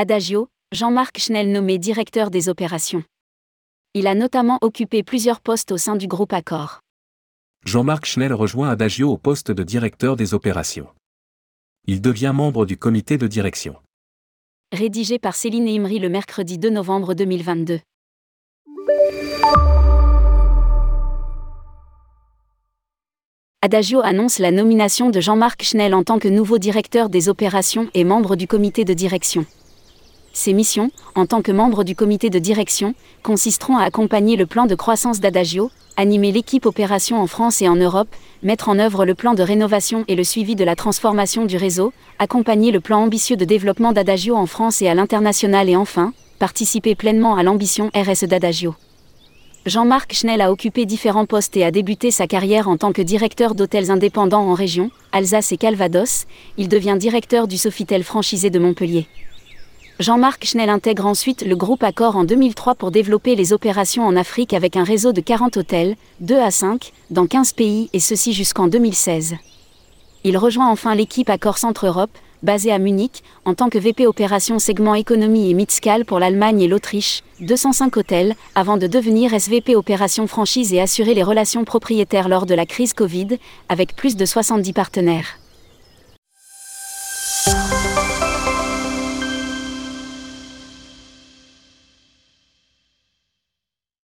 Adagio, Jean-Marc Schnell nommé directeur des opérations. Il a notamment occupé plusieurs postes au sein du groupe Accor. Jean-Marc Schnell rejoint Adagio au poste de directeur des opérations. Il devient membre du comité de direction. Rédigé par Céline Imri le mercredi 2 novembre 2022. Adagio annonce la nomination de Jean-Marc Schnell en tant que nouveau directeur des opérations et membre du comité de direction. Ses missions, en tant que membre du comité de direction, consisteront à accompagner le plan de croissance d'Adagio, animer l'équipe opération en France et en Europe, mettre en œuvre le plan de rénovation et le suivi de la transformation du réseau, accompagner le plan ambitieux de développement d'Adagio en France et à l'international et enfin, participer pleinement à l'ambition RSE d'Adagio. Jean-Marc Schnell a occupé différents postes et a débuté sa carrière en tant que directeur d'hôtels indépendants en région, Alsace et Calvados, il devient directeur du Sofitel franchisé de Montpellier. Jean-Marc Schnell intègre ensuite le groupe Accor en 2003 pour développer les opérations en Afrique avec un réseau de 40 hôtels, 2 à 5, dans 15 pays et ceci jusqu'en 2016. Il rejoint enfin l'équipe Accor Centre-Europe, basée à Munich, en tant que VP Opération Segment Économie et Midscale pour l'Allemagne et l'Autriche, 205 hôtels, avant de devenir SVP Opération Franchise et assurer les relations propriétaires lors de la crise Covid, avec plus de 70 partenaires.